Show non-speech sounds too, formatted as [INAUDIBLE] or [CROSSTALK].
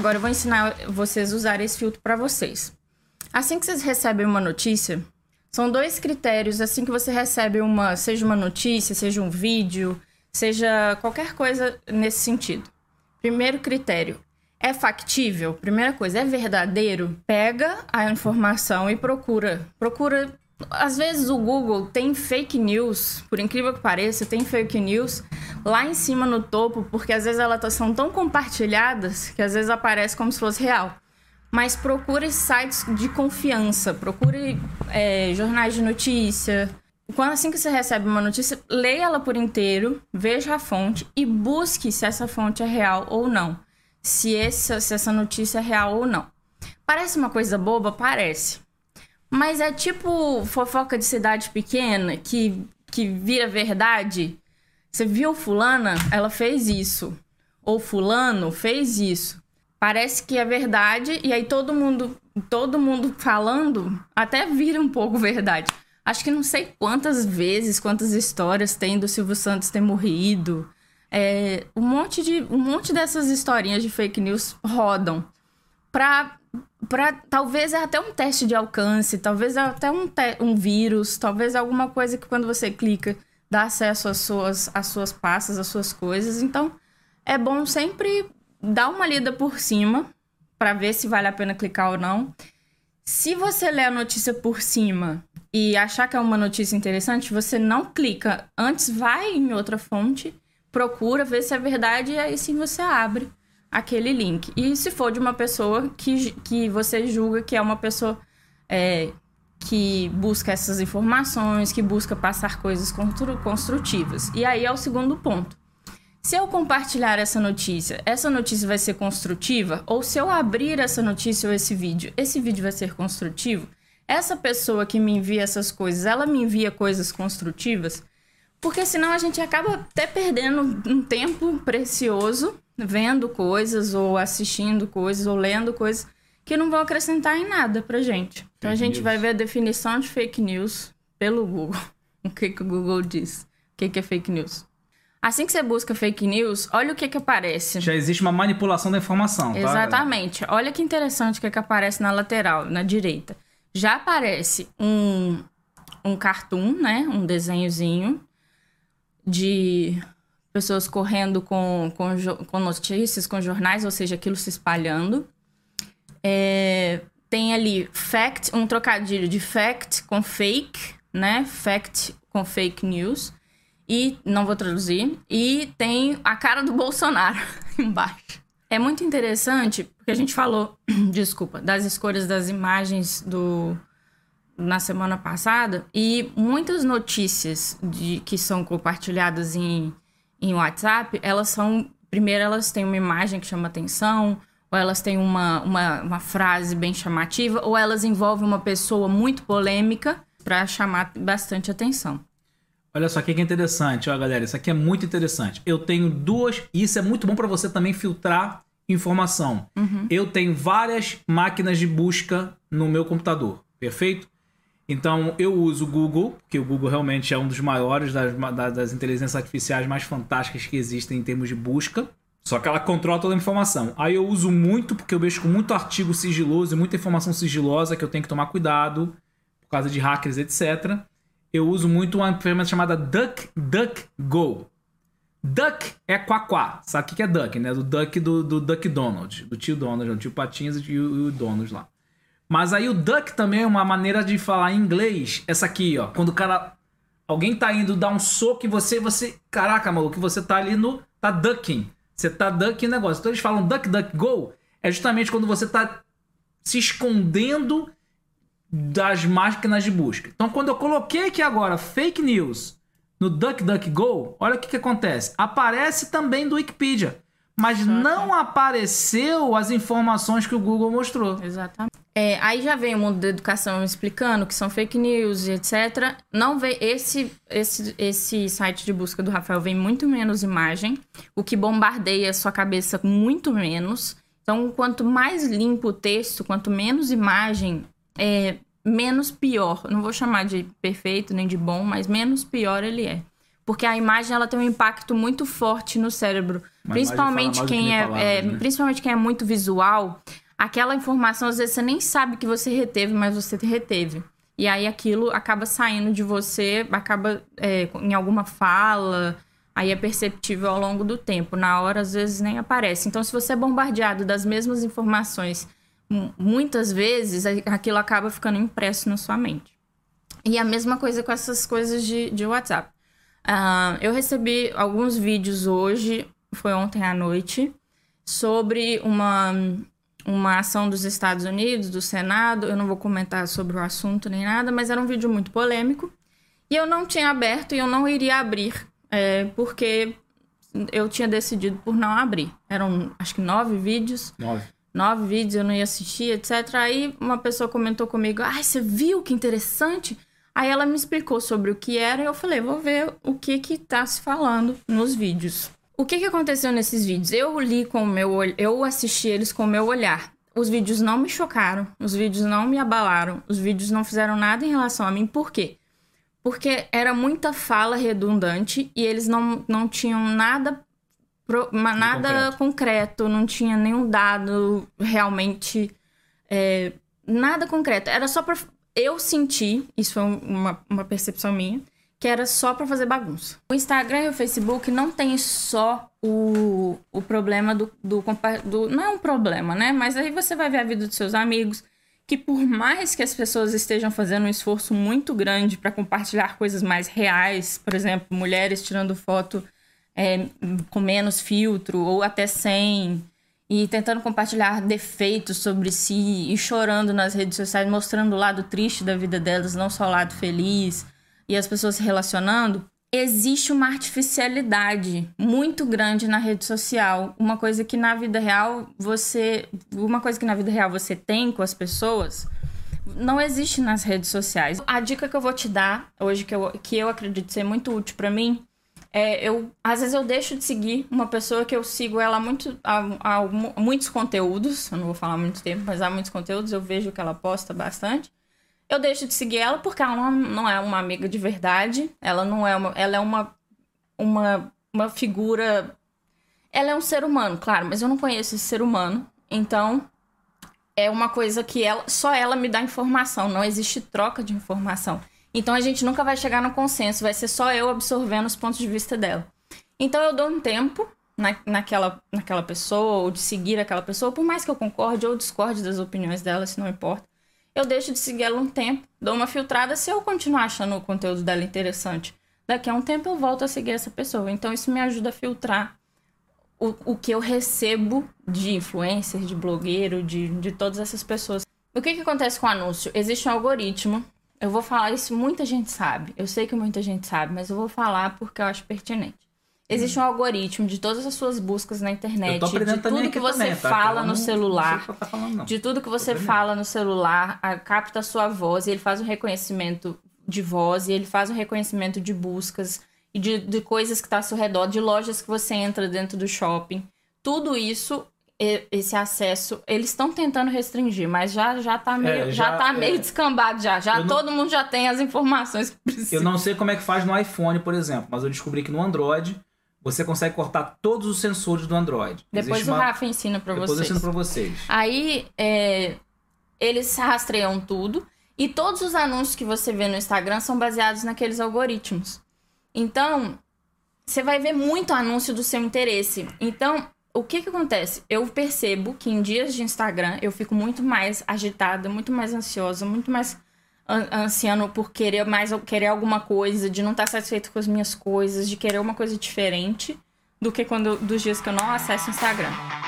Agora eu vou ensinar vocês a usar esse filtro para vocês. Assim que vocês recebem uma notícia, são dois critérios assim que você recebe uma, seja uma notícia, seja um vídeo, seja qualquer coisa nesse sentido. Primeiro critério, é factível? Primeira coisa, é verdadeiro? Pega a informação e procura. Procura. Às vezes o Google tem fake news, por incrível que pareça, tem fake news lá em cima no topo, porque às vezes elas são tão compartilhadas que às vezes aparece como se fosse real. Mas procure sites de confiança, procure é, jornais de notícia. Quando assim que você recebe uma notícia, leia ela por inteiro, veja a fonte e busque se essa fonte é real ou não se essa, se essa notícia é real ou não. Parece uma coisa boba? Parece. Mas é tipo fofoca de cidade pequena que, que vira verdade. Você viu fulana? Ela fez isso. Ou fulano fez isso. Parece que é verdade e aí todo mundo, todo mundo falando até vira um pouco verdade. Acho que não sei quantas vezes, quantas histórias tem do Silvio Santos ter morrido, é, um, monte de, um monte dessas historinhas de fake news rodam. Pra, pra, talvez é até um teste de alcance, talvez é até um, um vírus, talvez é alguma coisa que quando você clica dá acesso às suas, às suas pastas, às suas coisas. Então, é bom sempre dar uma lida por cima para ver se vale a pena clicar ou não. Se você ler a notícia por cima e achar que é uma notícia interessante, você não clica. Antes vai em outra fonte procura ver se é verdade e aí sim você abre aquele link. E se for de uma pessoa que, que você julga que é uma pessoa é, que busca essas informações, que busca passar coisas construtivas. E aí é o segundo ponto. Se eu compartilhar essa notícia, essa notícia vai ser construtiva? Ou se eu abrir essa notícia ou esse vídeo, esse vídeo vai ser construtivo? Essa pessoa que me envia essas coisas, ela me envia coisas construtivas? Porque senão a gente acaba até perdendo um tempo precioso vendo coisas, ou assistindo coisas, ou lendo coisas que não vão acrescentar em nada pra gente. Então fake a gente news. vai ver a definição de fake news pelo Google. [LAUGHS] O que, que o Google diz? O que, que é fake news? Assim que você busca fake news, olha o que que aparece. Já existe uma manipulação da informação, tá? Exatamente. Olha que interessante o que que aparece na lateral, na direita. Já aparece um, um cartoon, né? Um desenhozinho de pessoas correndo com, com, com notícias, com jornais, ou seja, aquilo se espalhando. É, tem ali fact, um trocadilho de fact com fake, né? Fact com fake news. E não vou traduzir. E tem a cara do Bolsonaro [LAUGHS] embaixo. É muito interessante, porque a gente falou, [CLEARS THROAT] desculpa, das escolhas das imagens do, na semana passada e muitas notícias de, que são compartilhadas em, em WhatsApp, elas são. Primeiro, elas têm uma imagem que chama atenção, ou elas têm uma, uma, uma frase bem chamativa, ou elas envolvem uma pessoa muito polêmica para chamar bastante atenção. Olha só o que é interessante, ó, galera. Isso aqui é muito interessante. Eu tenho duas. E isso é muito bom para você também filtrar informação. Uhum. Eu tenho várias máquinas de busca no meu computador, perfeito? Então eu uso o Google, que o Google realmente é um dos maiores das, das inteligências artificiais mais fantásticas que existem em termos de busca. Só que ela controla toda a informação. Aí eu uso muito, porque eu mexo com muito artigo sigiloso e muita informação sigilosa que eu tenho que tomar cuidado, por causa de hackers, etc. Eu uso muito uma ferramenta chamada DuckDuckGo. Duck é quaquá. Sabe o que é duck, né? Do duck do, do Duck Donald. Do tio Donald, do tio Patinhas e o Donald lá. Mas aí o duck também é uma maneira de falar em inglês. Essa aqui, ó. Quando o cara. Alguém tá indo dar um soco e você. você Caraca, maluco, você tá ali no. Tá ducking. Você tá ducking negócio. Então eles falam duck, duck, go. É justamente quando você tá se escondendo das máquinas de busca. Então quando eu coloquei aqui agora fake news no DuckDuckGo, olha o que, que acontece. Aparece também do Wikipedia. Mas não apareceu as informações que o Google mostrou. Exatamente. É, aí já vem o mundo da educação explicando que são fake news e etc. Não vê esse, esse, esse site de busca do Rafael vem muito menos imagem, o que bombardeia sua cabeça muito menos. Então, quanto mais limpo o texto, quanto menos imagem, é, menos pior. Não vou chamar de perfeito nem de bom, mas menos pior ele é. Porque a imagem ela tem um impacto muito forte no cérebro. Uma Principalmente que quem é, palavras, é, né? principalmente quem é muito visual, aquela informação às vezes você nem sabe que você reteve, mas você reteve. E aí aquilo acaba saindo de você, acaba é, em alguma fala, aí é perceptível ao longo do tempo. Na hora, às vezes, nem aparece. Então, se você é bombardeado das mesmas informações mu- muitas vezes, aquilo acaba ficando impresso na sua mente. E a mesma coisa com essas coisas de, de WhatsApp. Ah, eu recebi alguns vídeos hoje, foi ontem à noite, sobre uma, uma ação dos Estados Unidos, do Senado. Eu não vou comentar sobre o assunto nem nada, mas era um vídeo muito polêmico. E eu não tinha aberto e eu não iria abrir, é, porque eu tinha decidido por não abrir. Eram, acho que nove vídeos Nove. nove vídeos, eu não ia assistir, etc. Aí uma pessoa comentou comigo, ai, você viu que interessante? Aí ela me explicou sobre o que era e eu falei, vou ver o que que tá se falando nos vídeos. O que que aconteceu nesses vídeos? Eu li com o meu olho, eu assisti eles com o meu olhar. Os vídeos não me chocaram, os vídeos não me abalaram, os vídeos não fizeram nada em relação a mim. Por quê? Porque era muita fala redundante e eles não, não tinham nada nada concreto. não tinha nenhum dado realmente. é, nada concreto. Era só pra. Eu senti, isso foi um- uma, uma percepção minha, que era só pra fazer bagunça. O Instagram e o Facebook não tem só o, o problema do, do, do. Não é um problema, né? Mas aí você vai ver a vida dos seus amigos. Que por mais que as pessoas estejam fazendo um esforço muito grande pra compartilhar coisas mais reais, por exemplo, mulheres tirando foto é, com menos filtro ou até sem e tentando compartilhar defeitos sobre si e chorando nas redes sociais, mostrando o lado triste da vida delas, não só o lado feliz e as pessoas se relacionando, existe uma artificialidade muito grande na rede social, uma coisa que na vida real você, uma coisa que na vida real você tem com as pessoas, não existe nas redes sociais. A dica que eu vou te dar hoje que eu, que eu acredito ser muito útil pra mim é, eu, às vezes eu deixo de seguir uma pessoa que eu sigo ela muito, há, há mu- muitos conteúdos, eu não vou falar muito tempo, mas há muitos conteúdos, eu vejo que ela posta bastante. Eu deixo de seguir ela porque ela não, é uma amiga de verdade, ela não é uma, ela é uma, uma, uma figura, ela é um ser humano, claro, mas eu não conheço esse ser humano, então é uma coisa que ela, só ela me dá informação, não existe troca de informação. Então a gente nunca vai chegar no consenso, vai ser só eu absorvendo os pontos de vista dela. Então eu dou um tempo na, naquela, naquela pessoa, ou de seguir aquela pessoa, por mais que eu concorde ou discorde das opiniões dela, se não importa. Eu deixo de seguir ela um tempo, dou uma filtrada se eu continuar achando o conteúdo dela interessante. Daqui a um tempo eu volto a seguir essa pessoa. Então isso me ajuda a filtrar o, o que eu recebo de influencer, de blogueiro, de, de todas essas pessoas. O que, que acontece com o anúncio? Existe um algoritmo. Eu vou falar isso, muita gente sabe. Eu sei que muita gente sabe, mas eu vou falar porque eu acho pertinente. Existe um algoritmo de todas as suas buscas na internet, aprendendo de tudo que você também, tá? fala no celular. Tá falando. De tudo que você fala no celular, a- capta a sua voz e ele faz um reconhecimento de voz e ele faz um reconhecimento de buscas e de, de coisas que tá ao seu redor, de lojas que você entra dentro do shopping. Tudo isso, esse acesso, eles estão tentando restringir, mas já, já tá meio, É, já, já- tá meio é. descambado já. Já Eu não- todo mundo já tem as informações que precisa. Eu não sei como é que faz no iPhone, por exemplo, mas eu descobri que no Android você consegue cortar todos os sensores do Android. Depois Existe o uma- Rafa ensina pra Depois eu vocês. ensino pra vocês. Aí é, eles rastreiam tudo e todos os anúncios que você vê no Instagram são baseados naqueles algoritmos. Então, você vai ver muito anúncio do seu interesse. Então, o que que acontece? Eu percebo que em dias de Instagram eu fico muito mais agitada, muito mais ansiosa, muito mais ansiando por querer mais querer alguma coisa, de não estar satisfeito com as minhas coisas, de querer uma coisa diferente do que quando dos dias que eu não acesso o Instagram.